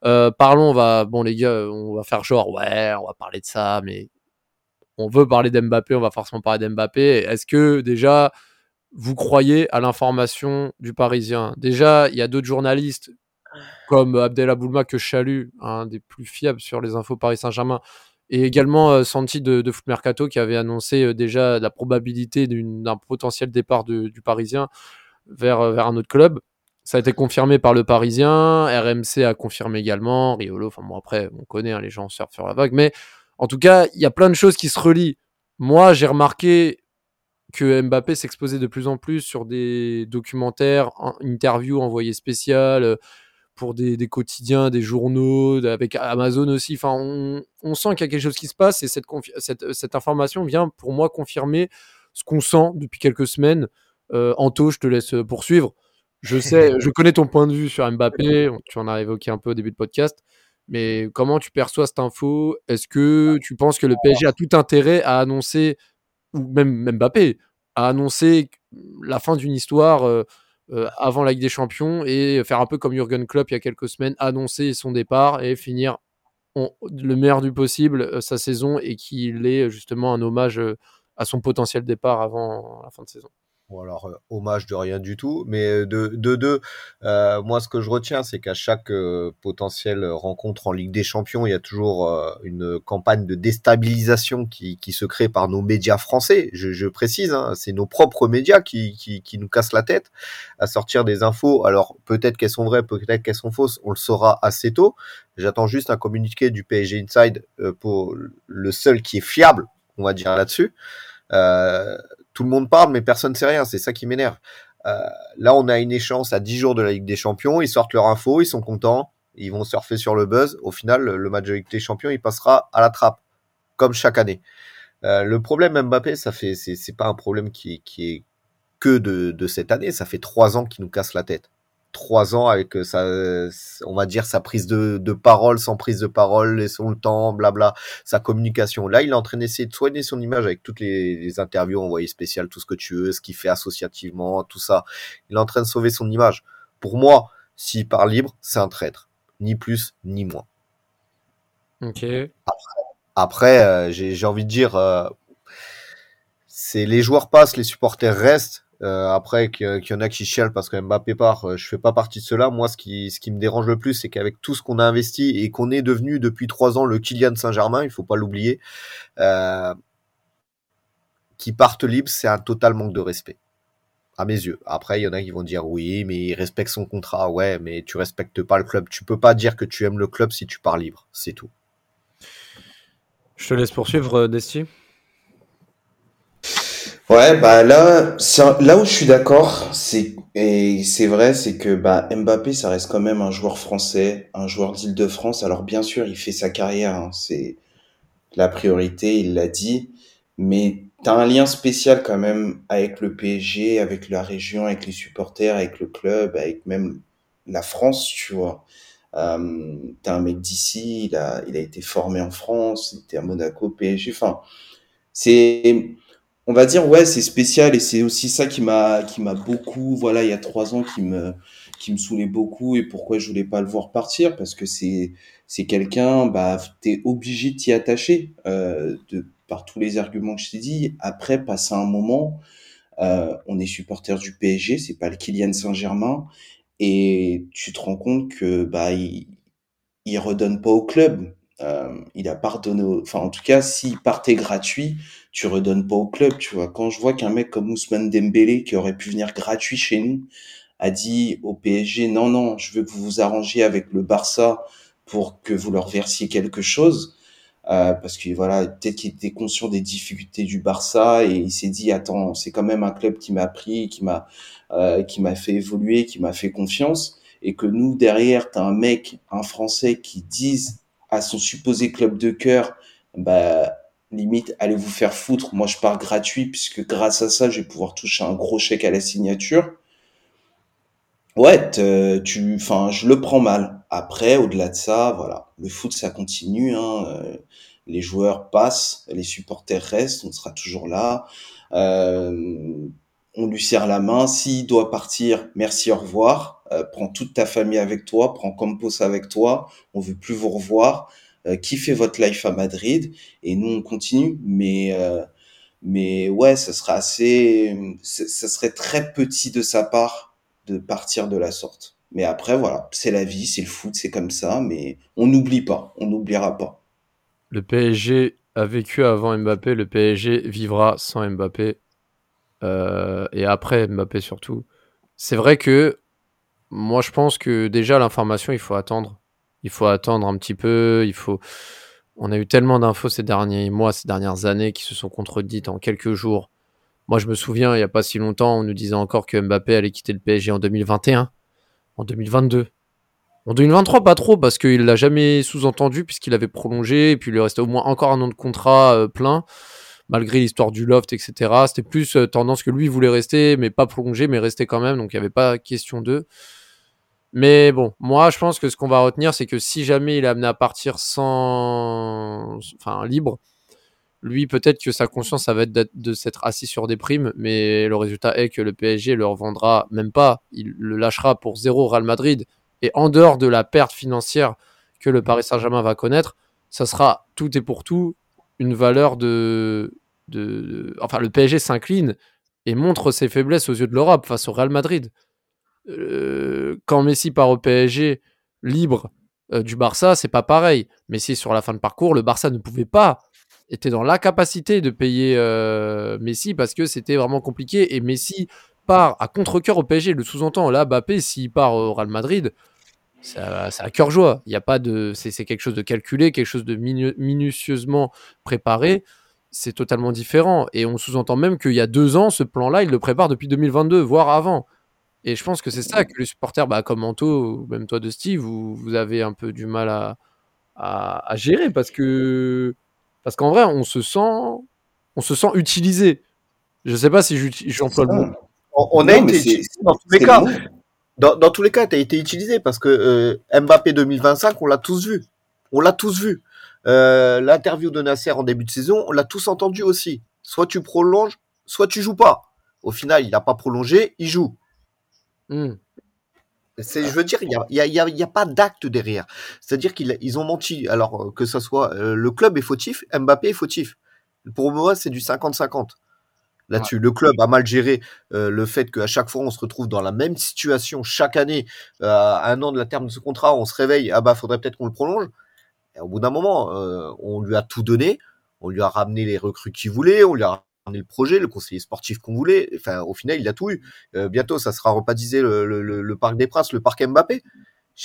Euh, parlons, on va, bon les gars, on va faire genre, ouais, on va parler de ça, mais on veut parler d'Mbappé, on va forcément parler d'Mbappé. Est-ce que déjà, vous croyez à l'information du Parisien? Déjà, il y a d'autres journalistes comme Abdel Boulma que je salue, un des plus fiables sur les infos Paris Saint-Germain, et également euh, Santi de, de, Foot Mercato qui avait annoncé euh, déjà la probabilité d'un potentiel départ du Parisien vers, euh, vers un autre club. Ça a été confirmé par le Parisien, RMC a confirmé également, Riolo, enfin bon après on connaît, hein, les gens surfent sur la vague, mais en tout cas il y a plein de choses qui se relient. Moi j'ai remarqué que Mbappé s'exposait de plus en plus sur des documentaires, interviews envoyées spéciales, pour des, des, quotidiens, des journaux, avec Amazon aussi. Enfin, on, on sent qu'il y a quelque chose qui se passe et cette, cette, cette information vient pour moi confirmer ce qu'on sent depuis quelques semaines. Euh, Anto, je te laisse poursuivre. Je sais, je connais ton point de vue sur Mbappé. Tu en as évoqué un peu au début de podcast. Mais comment tu perçois cette info? Est-ce que tu penses que le PSG a tout intérêt à annoncer, ou même Mbappé, à annoncer la fin d'une histoire euh, euh, avant la Ligue des Champions et faire un peu comme Jurgen Klopp il y a quelques semaines, annoncer son départ et finir le meilleur du possible euh, sa saison et qu'il ait justement un hommage euh, à son potentiel départ avant la fin de saison. Bon alors, euh, hommage de rien du tout, mais euh, de deux, de, euh, moi ce que je retiens, c'est qu'à chaque euh, potentielle rencontre en Ligue des Champions, il y a toujours une campagne de déstabilisation qui, qui, se crée par nos médias français. Je, je précise, hein, c'est nos propres médias qui, qui, qui, nous cassent la tête à sortir des infos. Alors peut-être qu'elles sont vraies, peut-être qu'elles sont fausses, on le saura assez tôt. J'attends juste un communiqué du PSG Inside pour le seul qui est fiable, on va dire là-dessus. Euh, tout le monde parle, mais personne ne sait rien. C'est ça qui m'énerve. Euh, là, on a une échéance à 10 jours de la Ligue des Champions. Ils sortent leur info, ils sont contents, ils vont surfer sur le buzz. Au final, le match de des Champions, il passera à la trappe, comme chaque année. Euh, le problème Mbappé, ça fait, c'est pas un problème qui, qui est que de, de cette année. Ça fait trois ans qu'il nous casse la tête trois ans avec sa, on va dire sa prise de, de parole, sans prise de parole, laissons le temps, blabla, sa communication. Là, il est en train d'essayer de soigner son image avec toutes les, les interviews envoyées spéciales, tout ce que tu veux, ce qu'il fait associativement, tout ça. Il est en train de sauver son image. Pour moi, s'il part libre, c'est un traître, ni plus ni moins. Ok. Après, après euh, j'ai envie de dire, euh, c'est les joueurs passent, les supporters restent euh, après, qu'il y en a qui chialent parce que Mbappé part, euh, je fais pas partie de cela. Moi, ce qui, ce qui me dérange le plus, c'est qu'avec tout ce qu'on a investi et qu'on est devenu depuis trois ans le Kylian Saint-Germain, il faut pas l'oublier, euh, qui partent libres, c'est un total manque de respect. À mes yeux. Après, il y en a qui vont dire oui, mais il respecte son contrat. Ouais, mais tu respectes pas le club. Tu peux pas dire que tu aimes le club si tu pars libre. C'est tout. Je te laisse poursuivre, Desti. Ouais, bah là, là où je suis d'accord, c'est et c'est vrai, c'est que bah Mbappé, ça reste quand même un joueur français, un joueur d'Île-de-France. Alors bien sûr, il fait sa carrière, hein, c'est la priorité, il l'a dit, mais t'as un lien spécial quand même avec le PSG, avec la région, avec les supporters, avec le club, avec même la France, tu vois. Euh, t'as un mec d'ici, il a, il a été formé en France, il était à Monaco, PSG. Enfin, c'est on va dire ouais c'est spécial et c'est aussi ça qui m'a qui m'a beaucoup voilà il y a trois ans qui me qui me saoulait beaucoup et pourquoi je voulais pas le voir partir parce que c'est c'est quelqu'un bah t'es obligé de t'y attacher euh, de par tous les arguments que je t'ai dit. Après passer un moment euh, on est supporter du PSG c'est pas le Kylian Saint-Germain et tu te rends compte que bah il, il redonne pas au club. Euh, il a pardonné, enfin en tout cas, s'il partait gratuit, tu redonnes pas au club, tu vois. Quand je vois qu'un mec comme Ousmane Dembélé, qui aurait pu venir gratuit chez nous, a dit au PSG, non, non, je veux que vous vous arrangiez avec le Barça pour que vous leur versiez quelque chose. Euh, parce que voilà, peut-être qu'il était conscient des difficultés du Barça et il s'est dit attends, c'est quand même un club qui m'a pris, qui m'a euh, qui m'a fait évoluer, qui m'a fait confiance et que nous derrière, tu as un mec, un Français qui dise à son supposé club de cœur, bah, limite, allez vous faire foutre. Moi, je pars gratuit puisque grâce à ça, je vais pouvoir toucher un gros chèque à la signature. Ouais, tu, enfin, je le prends mal. Après, au-delà de ça, voilà, le foot, ça continue. Hein. Les joueurs passent, les supporters restent, on sera toujours là. Euh, on lui serre la main. S'il doit partir, merci, au revoir. Euh, prends toute ta famille avec toi, prends Campos avec toi. On veut plus vous revoir. Euh, kiffez votre life à Madrid et nous on continue. Mais euh, mais ouais, ça sera assez, ça serait très petit de sa part de partir de la sorte. Mais après voilà, c'est la vie, c'est le foot, c'est comme ça. Mais on n'oublie pas, on n'oubliera pas. Le PSG a vécu avant Mbappé, le PSG vivra sans Mbappé. Euh, et après Mbappé surtout. C'est vrai que moi je pense que déjà l'information il faut attendre. Il faut attendre un petit peu. Il faut. On a eu tellement d'infos ces derniers mois, ces dernières années qui se sont contredites en quelques jours. Moi je me souviens il n'y a pas si longtemps on nous disait encore que Mbappé allait quitter le PSG en 2021, en 2022. En 2023, pas trop, parce qu'il l'a jamais sous-entendu, puisqu'il avait prolongé, et puis il lui restait au moins encore un an de contrat euh, plein malgré l'histoire du loft, etc. C'était plus euh, tendance que lui voulait rester, mais pas prolonger, mais rester quand même. Donc il n'y avait pas question d'eux. Mais bon, moi je pense que ce qu'on va retenir, c'est que si jamais il est amené à partir sans. Enfin, libre, lui peut-être que sa conscience, ça va être de s'être assis sur des primes, mais le résultat est que le PSG le revendra même pas. Il le lâchera pour zéro Real Madrid. Et en dehors de la perte financière que le Paris Saint-Germain va connaître, ça sera tout et pour tout une valeur de, de, Enfin, le PSG s'incline et montre ses faiblesses aux yeux de l'Europe face au Real Madrid. Euh, quand Messi part au PSG libre euh, du Barça, c'est pas pareil. Messi, sur la fin de parcours, le Barça ne pouvait pas, était dans l'incapacité de payer euh, Messi parce que c'était vraiment compliqué. Et Messi part à contre-coeur au PSG. Le sous-entend, là, Mbappé, s'il part au Real Madrid, c'est à, cœur joie. Il y a pas de, c'est quelque chose de calculé, quelque chose de minutieusement préparé. C'est totalement différent. Et on sous-entend même qu'il y a deux ans, ce plan-là, il le prépare depuis 2022, voire avant. Et je pense que c'est ça que les supporters, bah, comme Anto, même toi de Steve, vous, vous avez un peu du mal à, à, gérer parce que parce qu'en vrai, on se sent on se sent utilisé. Je sais pas si j'emploie le mot. On, a été utilisé dans tous les cas dans, dans tous les cas, tu as été utilisé parce que euh, Mbappé 2025, on l'a tous vu. On l'a tous vu. Euh, L'interview de Nasser en début de saison, on l'a tous entendu aussi. Soit tu prolonges, soit tu joues pas. Au final, il n'a pas prolongé, il joue. C'est, je veux dire, il n'y a, y a, y a, y a, pas d'acte derrière. C'est-à-dire qu'ils ils ont menti. Alors que ce soit euh, le club est fautif, Mbappé est fautif. Pour moi, c'est du 50-50 là-dessus. Le club a mal géré euh, le fait qu'à chaque fois on se retrouve dans la même situation chaque année, euh, à un an de la terme de ce contrat, on se réveille, ah bah faudrait peut-être qu'on le prolonge. Et au bout d'un moment, euh, on lui a tout donné, on lui a ramené les recrues qu'il voulait, on lui a le projet, le conseiller sportif qu'on voulait. Enfin, au final, il a tout eu. bientôt, ça sera rebaptisé le, le, le, Parc des Princes, le Parc Mbappé.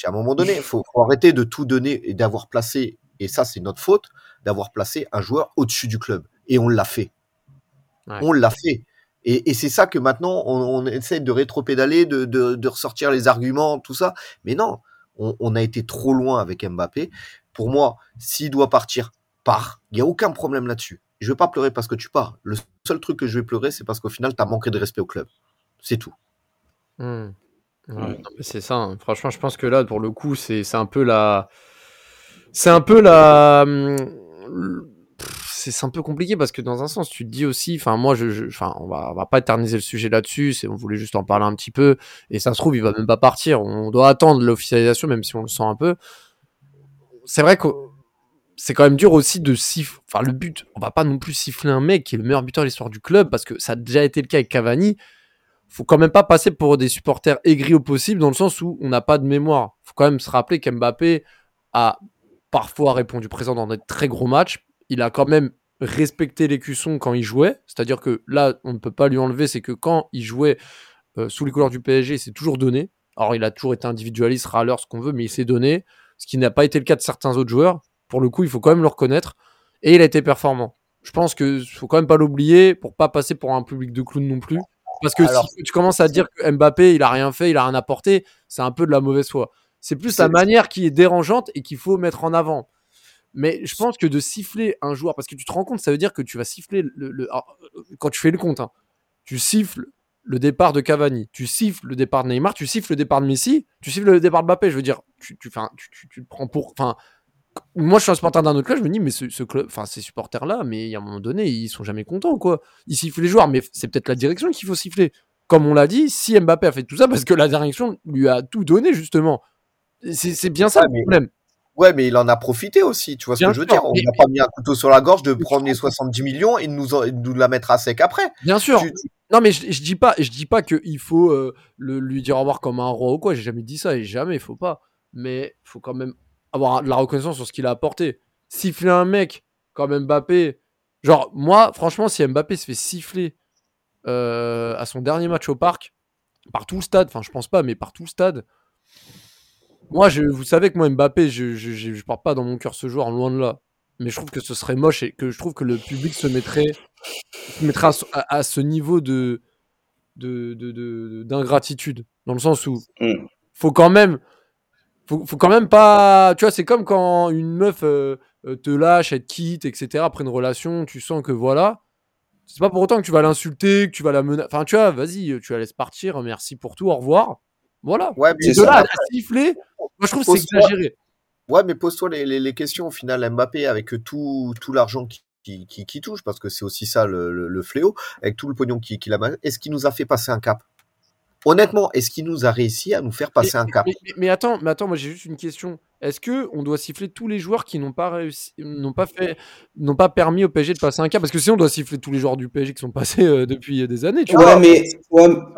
À un moment donné, il faut, faut arrêter de tout donner et d'avoir placé, et ça c'est notre faute, d'avoir placé un joueur au-dessus du club. Et on l'a fait. On l'a fait. Et, c'est ça que maintenant, on, essaie de rétro-pédaler, de, ressortir les arguments, tout ça. Mais non, on, a été trop loin avec Mbappé. Pour moi, s'il doit partir, part. Il n'y a aucun problème là-dessus. Je ne vais pas pleurer parce que tu pars. Le seul truc que je vais pleurer, c'est parce qu'au final, tu as manqué de respect au club. C'est tout. Mmh. Mmh. C'est ça. Hein. Franchement, je pense que là, pour le coup, c'est un peu la. C'est un peu la. Mmh, c'est un peu compliqué parce que dans un sens, tu te dis aussi, enfin moi, je, enfin on va, on va pas éterniser le sujet là-dessus, on voulait juste en parler un petit peu, et ça se trouve, il va même pas partir. On doit attendre l'officialisation, même si on le sent un peu. C'est vrai que c'est quand même dur aussi de siffler. Enfin, le but, on va pas non plus siffler un mec qui est le meilleur buteur de l'histoire du club parce que ça a déjà été le cas avec Cavani. Faut quand même pas passer pour des supporters aigris au possible dans le sens où on n'a pas de mémoire. Faut quand même se rappeler qu'Mbappé a parfois répondu présent dans des très gros matchs, il a quand même respecté l'écusson quand il jouait. C'est-à-dire que là, on ne peut pas lui enlever, c'est que quand il jouait euh, sous les couleurs du PSG, c'est toujours donné. Alors, il a toujours été individualiste, râleur, ce qu'on veut, mais il s'est donné, ce qui n'a pas été le cas de certains autres joueurs. Pour le coup, il faut quand même le reconnaître. Et il a été performant. Je pense qu'il faut quand même pas l'oublier pour pas passer pour un public de clown non plus. Parce que si tu commences à dire que Mbappé, il a rien fait, il a rien apporté, c'est un peu de la mauvaise foi. C'est plus sa manière qui est dérangeante et qu'il faut mettre en avant. Mais je pense que de siffler un joueur, parce que tu te rends compte, ça veut dire que tu vas siffler le, quand tu fais le compte, hein, tu siffles le départ de Cavani, tu siffles le départ de Neymar, tu siffles le départ de Messi, tu siffles le départ de Mbappé. Je veux dire, tu, tu, tu, tu, prends pour. Enfin, moi, je suis un supporter d'un autre club, je me dis, mais ce, club, enfin, ces supporters-là, mais à un moment donné, ils sont jamais contents, quoi. Ils sifflent les joueurs, mais c'est peut-être la direction qu'il faut siffler. Comme on l'a dit, si Mbappé a fait tout ça, parce que la direction lui a tout donné, justement. C'est bien ça le problème. Ouais, mais il en a profité aussi, tu vois ce que je veux dire. On n'a pas mis un couteau sur la gorge de prendre les 70 millions et de nous, nous la mettre à sec après. Bien sûr. Non, mais je, je, dis pas, je dis pas qu'il faut euh, le, lui dire au revoir comme un roi ou quoi. J'ai jamais dit ça et jamais, il faut pas. Mais il faut quand même avoir de la reconnaissance sur ce qu'il a apporté. Siffler un mec comme Mbappé, genre moi, franchement, si Mbappé se fait siffler euh, à son dernier match au parc, par tout le stade, enfin je pense pas, mais par tout le stade, moi, je, vous savez que moi, Mbappé, je, je, je, pas dans mon cœur ce joueur, loin de là. Mais je trouve que ce serait moche et que je trouve que le public se mettrait, se mettrait à, ce niveau de d'ingratitude. De, de, dans le sens où mm. faut quand même faut, faut quand même pas. Tu vois, c'est comme quand une meuf euh, euh, te lâche, elle te quitte, etc. Après une relation, tu sens que voilà. C'est pas pour autant que tu vas l'insulter, que tu vas la menacer. Enfin, tu vois, vas-y, tu la laisses partir. Merci pour tout, au revoir. Voilà. Ouais, mais de là à siffler, moi je trouve que c'est exagéré. Ouais, mais pose-toi les, les, questions au final. Mbappé, avec tout, tout l'argent qui, qui, qui, touche, parce que c'est aussi ça le, le, fléau, avec tout le pognon qu'il qui a, est-ce qu'il nous a fait passer un cap? Honnêtement, est-ce qu'il nous a réussi à nous faire passer un cap mais, attends, mais attends, moi j'ai juste une question. Est-ce que on doit siffler tous les joueurs qui n'ont pas réussi, n'ont pas fait, n'ont pas permis au PSG de passer un cap? Parce que sinon on doit siffler tous les joueurs du PSG qui sont passés euh, depuis des années. Tu ouais, vois mais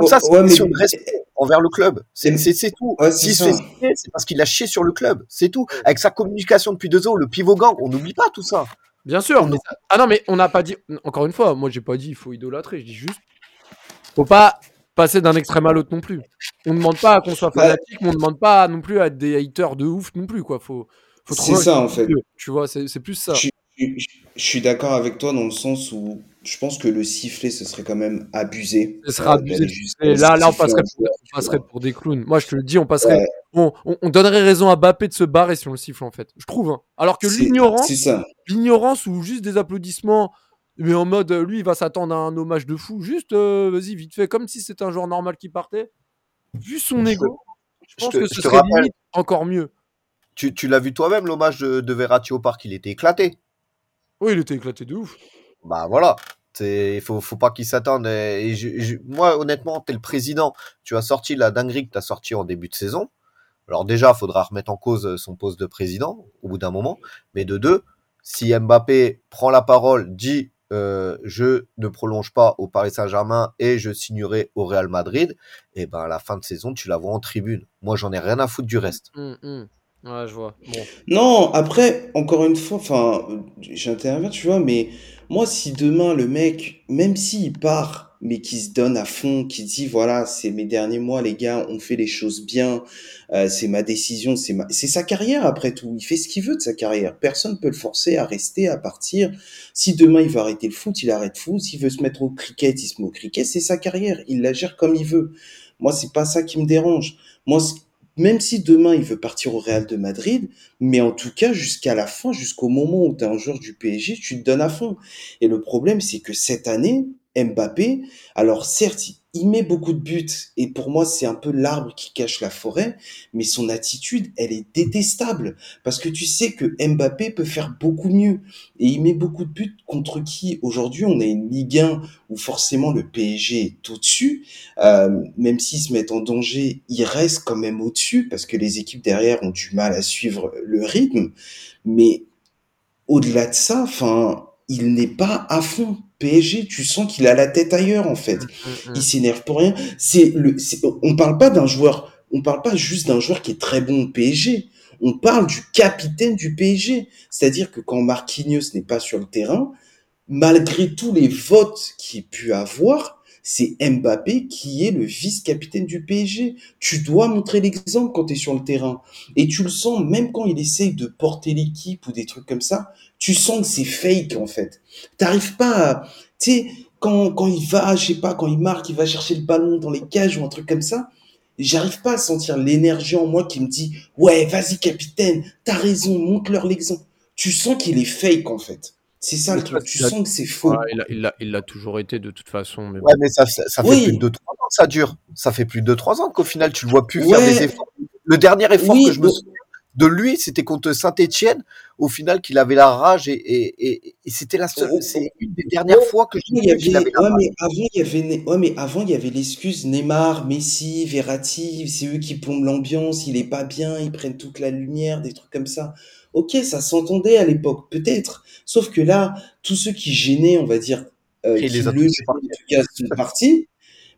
ça, c'est une question de respect envers le club. C'est tout. si c'est parce qu'il a chié sur le club. C'est tout. Avec sa communication depuis deux ans, le pivot gang, on n'oublie pas tout ça. Bien sûr. Ah non, mais on n'a pas dit. Encore une fois, moi j'ai pas dit il faut idolâtrer. Je dis juste, faut pas passer d'un extrême à l'autre non plus. On ne demande pas qu'on soit fanatique, mais on ne demande pas non plus à être des haters de ouf non plus. Quoi. Faut, faut c'est ça en fait. Tu vois, c'est plus ça. Je, suis d'accord avec toi dans le sens où je pense que le sifflet, ce serait quand même abusé. Ce serait abusé. là, là, on passerait, pour, on passerait pour des clowns. Moi, je te le dis, on passerait. On, on, donnerait raison à Bappé de se barrer si on le siffle, en fait. Je trouve. Hein. Alors que l'ignorance, l'ignorance ou juste des applaudissements mais en mode, lui, il va s'attendre à un hommage de fou. Juste, euh, vas-y, vite fait, comme si c'était un joueur normal qui partait. Vu son ego, je pense que ce serait limite encore mieux. Tu, tu l'as vu toi-même, l'hommage de, de Verratti au parc, il était éclaté. Oui, il était éclaté de ouf. Bah voilà. Il faut, faut pas qu'il s'attende. Et moi, honnêtement, tu es le président. Tu as sorti la dinguerie que tu as sorti en début de saison. Alors déjà, il faudra remettre en cause son poste de président au bout d'un moment. Mais de deux, si Mbappé prend la parole, dit euh, je ne prolonge pas au Paris Saint-Germain et je signerai au Real Madrid, et ben à la fin de saison, tu la vois en tribune. Moi, j'en ai rien à foutre du reste. Hum, hum. Ouais, je vois. Non, après, encore une fois, enfin, j'interviens, tu vois, mais moi, si demain le mec, même s'il part mais qui se donne à fond, qui dit voilà, c'est mes derniers mois, les gars, on fait les choses bien, euh, c'est ma décision, c'est ma... c'est sa carrière après tout. Il fait ce qu'il veut de sa carrière. Personne peut le forcer à rester, à partir. Si demain il veut arrêter le foot, il arrête foot. S'il veut se mettre au cricket, il se met au cricket. C'est sa carrière. Il la gère comme il veut. Moi, c'est pas ça qui me dérange. Moi, même si demain il veut partir au Real de Madrid, mais en tout cas jusqu'à la fin, jusqu'au moment où tu es un joueur du PSG, tu te donnes à fond. Et le problème, c'est que cette année, Mbappé, alors certes, il met beaucoup de buts et pour moi c'est un peu l'arbre qui cache la forêt, mais son attitude elle est détestable parce que tu sais que Mbappé peut faire beaucoup mieux et il met beaucoup de buts contre qui aujourd'hui? On a une Ligue 1 où forcément le PSG est au-dessus, euh, même s'ils se mettent en danger, il reste quand même au-dessus parce que les équipes derrière ont du mal à suivre le rythme, mais au-delà de ça, enfin il n'est pas à fond. PSG, tu sens qu'il a la tête ailleurs en fait. Mm, mm, mm. Il s'énerve pour rien. C'est le, on parle pas d'un joueur, on parle pas juste d'un joueur qui est très bon au PSG. On parle du capitaine du PSG. C'est-à-dire que quand Marquinhos n'est pas sur le terrain, malgré tous les votes qu'il ait pu avoir, c'est Mbappé qui est le vice-capitaine du PSG. Tu dois montrer l'exemple quand tu es sur le terrain. Et tu le sens, même quand il essaye de porter l'équipe ou des trucs comme ça, tu sens que c'est fake en fait. T'arrives pas à... Tu sais, quand, quand il va, je sais pas, quand il marque, il va chercher le ballon dans les cages ou un truc comme ça, j'arrive pas à sentir l'énergie en moi qui me dit ouais vas-y capitaine t'as raison montre-leur l'exemple tu sens qu'il est fake en fait c'est ça le truc, tu sens que c'est faux. il l'a toujours été de toute façon. Mais Ouais, mais ça, ça, fait plus de 2-3 ans que ça dure. Ça fait plus de 2-3 ans qu'au final, tu le vois plus faire des efforts. Le dernier effort que je me souviens, de lui, c'était contre Saint-Etienne, au final, qu'il avait la rage et, et, et, et c'était la seule, Oh, c'est une des dernières fois que vu qu'il avait, avait la ouais, rage. mais avant, il y avait, ouais, mais avant, il y avait l'excuse Neymar, Messi, Verratti, c'est eux qui plombent l'ambiance, il est pas bien, ils prennent toute la lumière, des trucs comme ça. Ok, ça s'entendait à l'époque, peut-être. Sauf que là, tous ceux qui gênaient, on va dire, euh, qui les le cas, sont partis.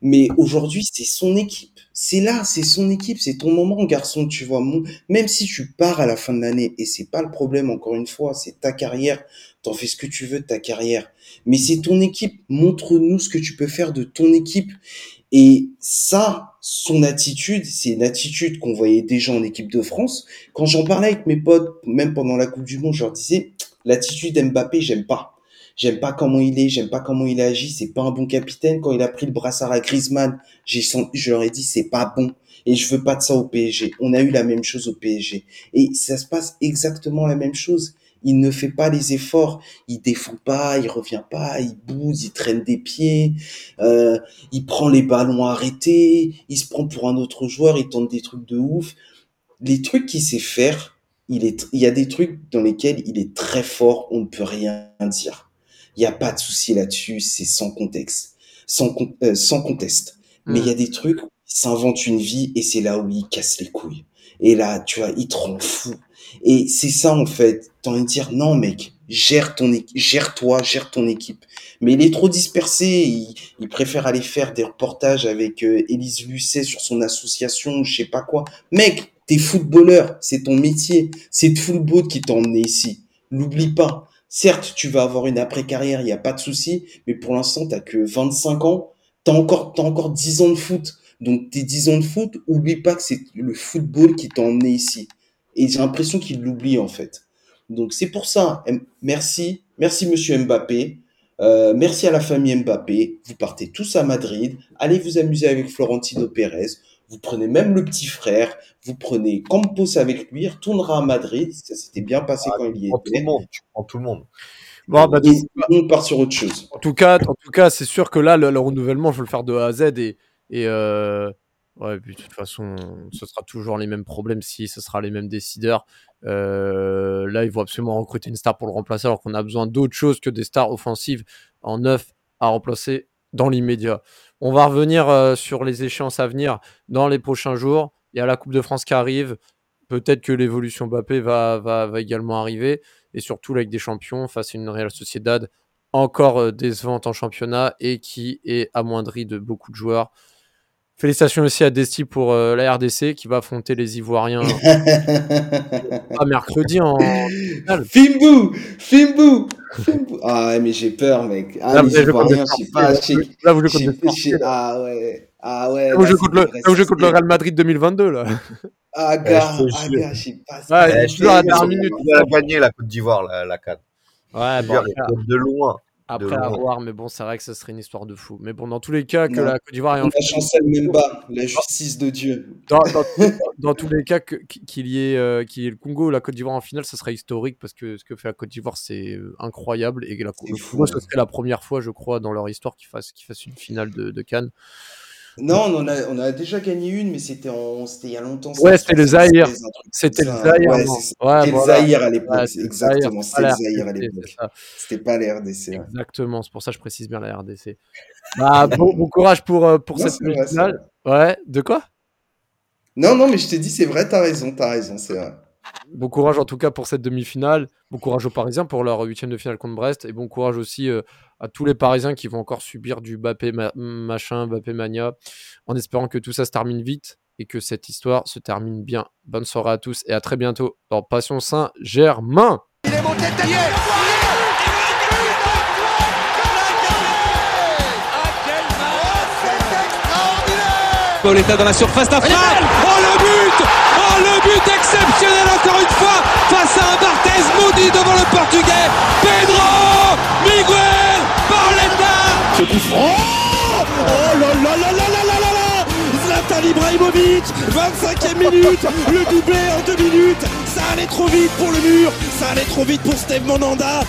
Mais aujourd'hui, c'est son équipe. C'est là, c'est son équipe, c'est ton moment, garçon, tu vois. Mon- Même si tu pars à la fin de l'année, et c'est pas le problème, encore une fois, c'est ta carrière, t'en fais ce que tu veux de ta carrière. Mais c'est ton équipe, montre-nous ce que tu peux faire de ton équipe. Et ça, son attitude, c'est une attitude qu'on voyait déjà en équipe de France. Quand j'en parlais avec mes potes, même pendant la Coupe du Monde, je leur disais, l'attitude Mbappé, j'aime pas. J'aime pas comment il est, j'aime pas comment il agit, c'est pas un bon capitaine. Quand il a pris le brassard à Griezmann, j'ai je leur ai dit, c'est pas bon. Et je veux pas de ça au PSG. On a eu la même chose au PSG. Et ça se passe exactement la même chose. Il ne fait pas les efforts. Il défend pas, il revient pas, il bouge, il traîne des pieds, euh, il prend les ballons arrêtés, il se prend pour un autre joueur, il tente des trucs de ouf. Les trucs qu'il sait faire, il est, il y a des trucs dans lesquels il est très fort, on ne peut rien dire. Il n'y a pas de souci là-dessus, c'est sans contexte, sans, euh, sans conteste. Mais il y a des trucs, il s'invente une vie et c'est là où il casse les couilles. Et là, tu vois, il te rend fou. Et c'est ça, en fait. T'as envie de dire, non, mec, gère ton équipe, gère-toi, gère ton équipe. Mais il est trop dispersé. Il, il préfère aller faire des reportages avec euh, Élise Lucet sur son association, je sais pas quoi. Mec, t'es footballeur, c'est ton métier. C'est le football qui t'a emmené ici. L'oublie pas. Certes, tu vas avoir une après-carrière, il n'y a pas de souci, mais pour l'instant, t'as que 25 ans, t'as encore, t'as encore 10 ans de foot. Donc, tes 10 ans de foot, oublie pas que c'est le football qui t'a emmené ici. Et j'ai l'impression qu'il l'oublie, en fait. Donc, c'est pour ça. Merci. Merci, monsieur Mbappé. Euh, merci à la famille Mbappé. Vous partez tous à Madrid. Allez vous amuser avec Florentino Pérez. Vous prenez même le petit frère. Vous prenez Campos avec lui. Il retournera à Madrid. Ça s'était bien passé Ah, quand il y prends tout le était. monde, tu prends tout le monde. Bon, bah, Et on part sur autre chose. En tout cas, en tout cas, c'est sûr que là, le, le renouvellement, je veux le faire de A à Z et, et euh, ouais, puis de toute façon, ce sera toujours les mêmes problèmes si ce sera les mêmes décideurs. Euh, là, il faut absolument recruter une star pour le remplacer, alors qu'on a besoin d'autre chose que des stars offensives en neuf à remplacer dans l'immédiat. On va revenir euh, sur les échéances à venir dans les prochains jours. Il y a la Coupe de France qui arrive. Peut-être que l'évolution Mbappé va également arriver. Et surtout, avec des champions face à une Real Sociedad encore euh, décevante en championnat et qui est amoindrie de beaucoup de joueurs. Félicitations aussi à Desti pour euh, la RDC qui va affronter les Ivoiriens euh, à mercredi en Fimbu Fimbu Ah mais j'ai peur mec. Ah, là, les Ivoiriens, je pas. Ah ouais. Ah ouais. Bah, je, le... où je contre le... Real Madrid 2022 là. Ah gars, je ah, sais pas. Ouais, je suis là à la dernière minute. Il a la Côte d'Ivoire la, la CAD. Ouais, bon, de loin après à voir, mais bon, c'est vrai que ce serait une histoire de fou. Mais bon, dans tous les cas, que Non. la Côte d'Ivoire en La chancelle Memba, la justice de Dieu. dans, dans- dans tous les cas, qu'il y, ait, euh, qu'il y ait le Congo ou la Côte d'Ivoire en finale, ça serait historique parce que ce que fait la Côte d'Ivoire, c'est euh, incroyable. Et la, le fou, Congo, ce ouais. serait la première fois, je crois, dans leur histoire qu'ils fassent, qu'ils fassent une finale de, de Cannes. Non, on en a, on a déjà gagné une, mais c'était il y a longtemps. Ouais, c'était le Zaïre. 76, un truc comme C'était le. Zaïre. Ouais, le. Zaïre à l'époque. Ouais, Exactement, c'était le Zaïre à l'époque. C'était pas la RDC. ouais. Exactement, c'est pour ça que je précise bien la RDC. Bah, bon, bon courage pour, euh, pour Non, cette vrai, finale. Ouais, de quoi? Non, non, mais je t'ai dit, c'est vrai, t'as raison, t'as raison, c'est vrai. Bon courage en tout cas pour cette demi-finale. Bon courage aux Parisiens pour leur huitième de finale contre Brest. Et bon courage aussi euh, à tous les Parisiens qui vont encore subir du Bappé ma- machin, Bappé mania. En espérant que tout ça se termine vite et que cette histoire se termine bien. Bonne soirée à tous et à très bientôt dans Passion Saint-Germain. Pauletta dans la surface d'affaire. Oh le but Oh le but exceptionnel encore une fois face à un Barthez maudit devant le portugais. Pedro Miguel Ce Oh là là là là là là là Zlatan Ibrahimovic 25e minute Le doublé en deux minutes. Ça allait trop vite pour le mur Ça allait trop vite pour Steve Monanda